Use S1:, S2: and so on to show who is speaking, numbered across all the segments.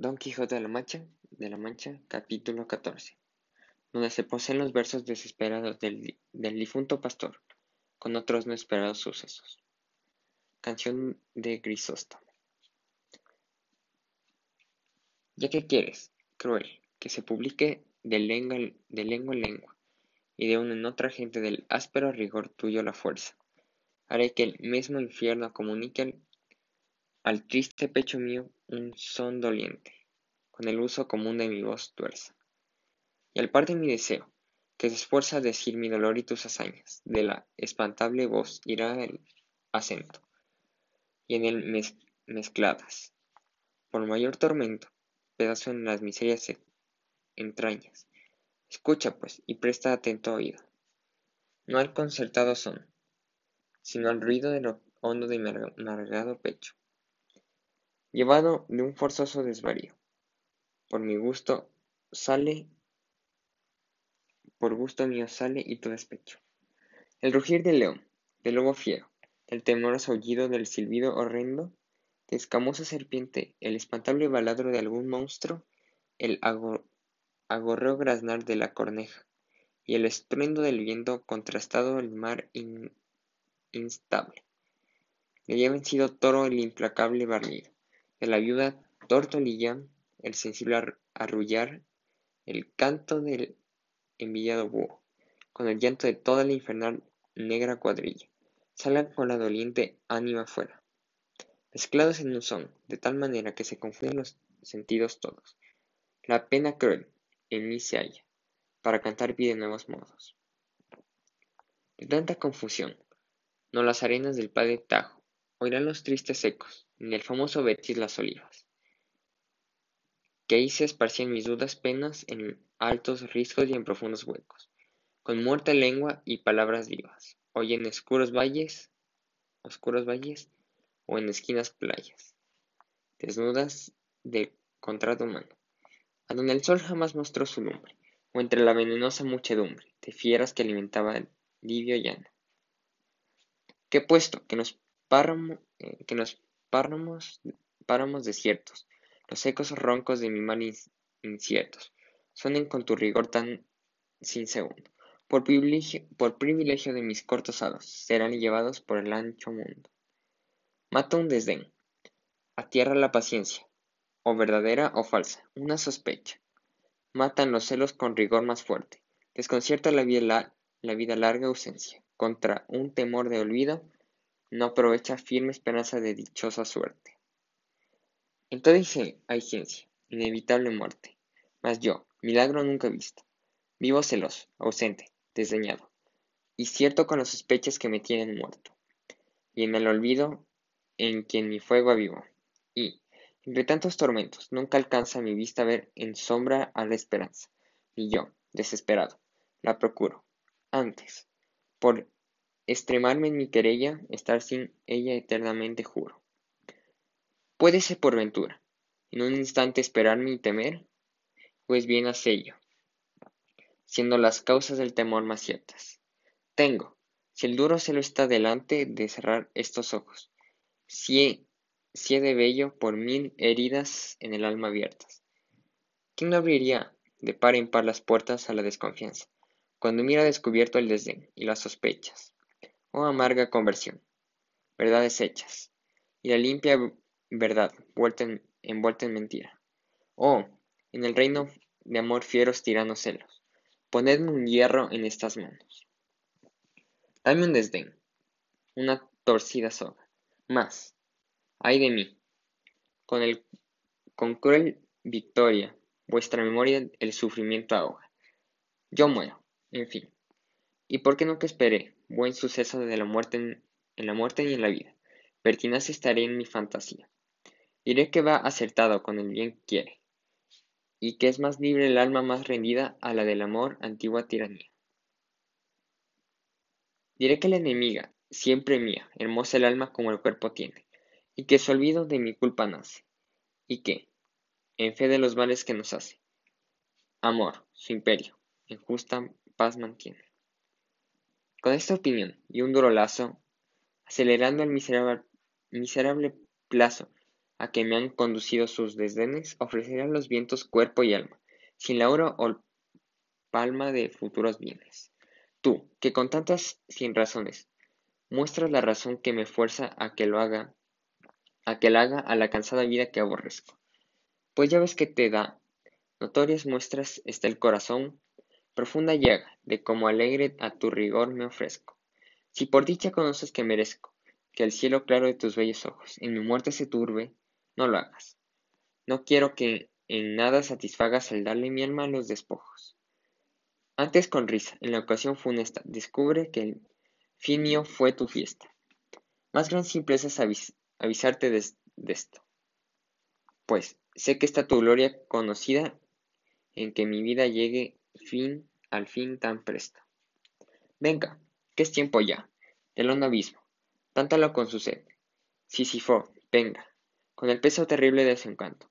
S1: Don Quijote de la Mancha, de la Mancha, capítulo 14, donde se poseen los versos desesperados del, difunto pastor, con otros no esperados sucesos. Canción de Grisóstomo. Ya que quieres, cruel, que se publique de lengua, lengua en lengua, y de una en otra gente del áspero rigor tuyo la fuerza, haré que el mismo infierno comunique al, triste pecho mío un son doliente, con el uso común de mi voz tuerza. Y al par de mi deseo, que se esfuerza a decir mi dolor y tus hazañas, de la espantable voz irá el acento, y en él mezcladas, por mayor tormento, pedazo en las miserias entrañas. Escucha, pues, y presta atento oído, no al concertado son, sino al ruido de lo hondo de mi amargado pecho, llevado de un forzoso desvarío. Por mi gusto sale, por gusto mío sale y tu despecho. El rugir del león, del lobo fiero, el temoroso aullido del silbido horrendo, de escamosa serpiente, el espantable baladro de algún monstruo, el agorreo graznar de la corneja, y el estruendo del viento contrastado el mar instable. Le había vencido toro el implacable barnido, de la viuda tortolilla, el sensible arrullar, el canto del envidiado búho, con el llanto de toda la infernal negra cuadrilla, salgan con la doliente ánima fuera mezclados en un son, de tal manera que se confunden los sentidos todos. La pena cruel en mí se halla, para cantar pide nuevos modos. De tanta confusión, no las arenas del padre Tajo, oirán los tristes ecos, ni el famoso Betis las olivas. Que ahí se esparcían mis dudas penas en altos riscos y en profundos huecos, con muerta lengua y palabras vivas, hoy en oscuros valles, oscuros valles, o en esquinas playas, desnudas de contrato humano, a donde el sol jamás mostró su lumbre, o entre la venenosa muchedumbre de fieras que alimentaban el livio llano. Que puesto que nos eh, que nos páramos, páramos desiertos, los ecos roncos de mi mal inciertos, suenen con tu rigor tan sin segundo. Por privilegio, de mis cortos hados, serán llevados por el ancho mundo. Mata un desdén, atierra la paciencia, o verdadera o falsa, una sospecha. Matan los celos con rigor más fuerte, desconcierta la, vida larga ausencia, contra un temor de olvido, no aprovecha firme esperanza de dichosa suerte. En toda hay ciencia, inevitable muerte, mas yo, milagro nunca visto, vivo celoso, ausente, desdeñado, y cierto con las sospechas que me tienen muerto, y en el olvido en quien mi fuego avivó, y, entre tantos tormentos, nunca alcanza mi vista ver en sombra a la esperanza, y yo, desesperado, la procuro. Antes, por extremarme en mi querella, estar sin ella eternamente juro. Puédese por ventura, en un instante esperarme y temer, pues bien hace ello, siendo las causas del temor más ciertas. Tengo, si el duro celo está delante de cerrar estos ojos, si he de bello por mil heridas en el alma abiertas. ¿Quién no abriría de par en par las puertas a la desconfianza, cuando mira descubierto el desdén y las sospechas? Oh amarga conversión, verdades hechas, y la limpia verdad envuelta en mentira. Oh, en el reino de amor fieros tiranos celos, ponedme un hierro en estas manos. Dame un desdén, una torcida soga, más, ay de mí, con, el, con cruel victoria, vuestra memoria el sufrimiento ahoga. Yo muero, en fin. ¿Y por qué no esperé buen suceso de la muerte en, la muerte y en la vida? Pertinaz estaré en mi fantasía. Diré que va acertado con el bien quiere, y que es más libre el alma más rendida a la del amor antigua tiranía. Diré que la enemiga siempre mía, hermosa el alma como el cuerpo tiene, y que su olvido de mi culpa nace, y que, en fe de los males que nos hace, amor, su imperio, en justa paz mantiene. Con esta opinión y un duro lazo, acelerando el miserable, miserable plazo a que me han conducido sus desdenes, ofreceré a los vientos cuerpo y alma, sin la oro o palma de futuros bienes. Tú, que con tantas sin razones muestras la razón que me fuerza a que lo haga, a que la haga a la cansada vida que aborrezco. Pues ya ves que te da notorias muestras está el corazón, profunda llaga, de cómo alegre a tu rigor me ofrezco. Si por dicha conoces que merezco, que el cielo claro de tus bellos ojos en mi muerte se turbe, no lo hagas. No quiero que en nada satisfagas el darle mi alma a los despojos. Antes con risa, en la ocasión funesta, descubre que el finio fue tu fiesta. Más gran simpleza es avisarte de, esto. Pues sé que está tu gloria conocida en que mi vida llegue fin al fin tan presto. Venga, que es tiempo ya, del hondo abismo, tántalo con su sed. Sísifo, venga, con el peso terrible de su encanto.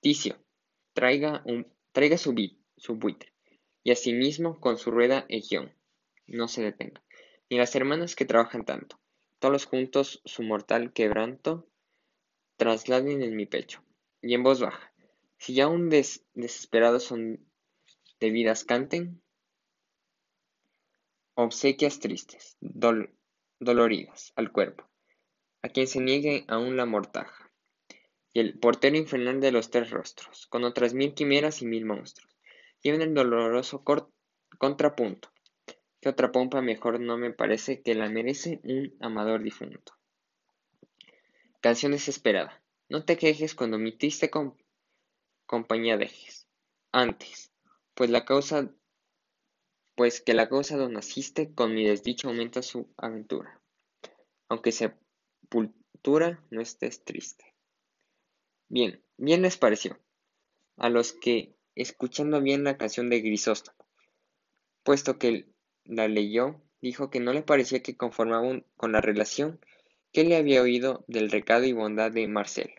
S1: Ticio, traiga, un, traiga su, su buitre, y asimismo con su rueda Egión. No se detenga, ni las hermanas que trabajan tanto, todos juntos su mortal quebranto, trasladen en mi pecho, y en voz baja, si ya un desesperado son de vidas canten, obsequias tristes, doloridas al cuerpo, a quien se niegue aún la mortaja y el portero infernal de los tres rostros, con otras mil quimeras y mil monstruos, llevan el doloroso contrapunto, que otra pompa mejor no me parece que la merece un amador difunto. Canción desesperada. No te quejes cuando mi triste compañía dejes. Antes, pues la causa, pues que la causa donde naciste con mi desdicha aumenta su aventura. Aunque sepultura no estés triste. Bien, bien les pareció, a los que, escuchando bien la canción de Grisóstomo, puesto que la leyó, dijo que no le parecía que conformaba con la relación que le había oído del recado y bondad de Marcel,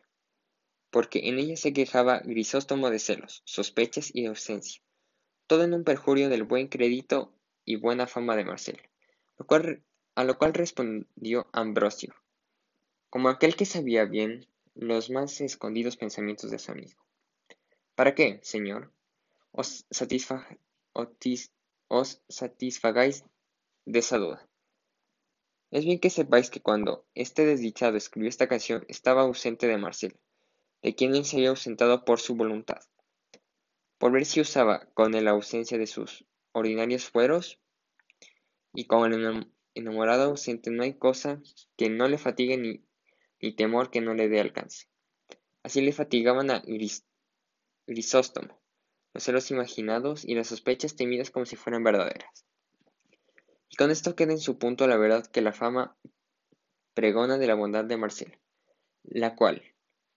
S1: porque en ella se quejaba Grisóstomo de celos, sospechas y ausencia, todo en un perjurio del buen crédito y buena fama de Marcel, a lo cual respondió Ambrosio, como aquel que sabía bien los más escondidos pensamientos de su amigo. ¿Para qué, señor? Os, os satisfagáis de esa duda. Es bien que sepáis que cuando este desdichado escribió esta canción estaba ausente de Marcel, de quien él se había ausentado por su voluntad, por ver si usaba con la ausencia de sus ordinarios fueros, y con el enamorado ausente no hay cosa que no le fatigue ni temor que no le dé alcance. Así le fatigaban a Grisóstomo los celos imaginados y las sospechas temidas como si fueran verdaderas. Y con esto queda en su punto la verdad que la fama pregona de la bondad de Marcel, la cual,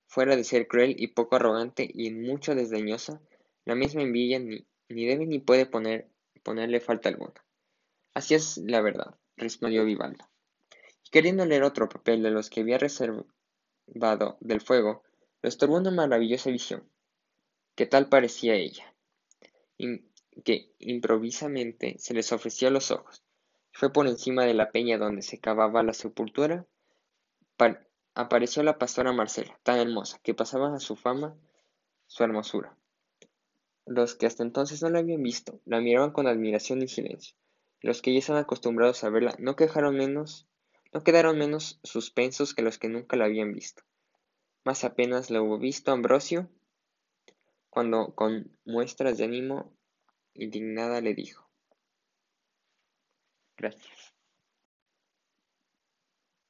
S1: fuera de ser cruel y poco arrogante y en mucho desdeñosa, la misma envidia ni, ni debe ni puede poner, ponerle falta alguna. Así es la verdad, respondió Vivaldo queriendo leer otro papel de los que había reservado del fuego, lo estorbó una maravillosa visión, que tal parecía ella, que improvisamente se les ofreció a los ojos. Fue por encima de la peña donde se cavaba la sepultura, apareció la pastora Marcela, tan hermosa, que pasaba a su fama su hermosura. Los que hasta entonces no la habían visto, la miraban con admiración y silencio. Los que ya estaban acostumbrados a verla no quejaron menos no quedaron menos suspensos que los que nunca la habían visto. Mas apenas la hubo visto Ambrosio, cuando con muestras de ánimo indignada le dijo. Gracias.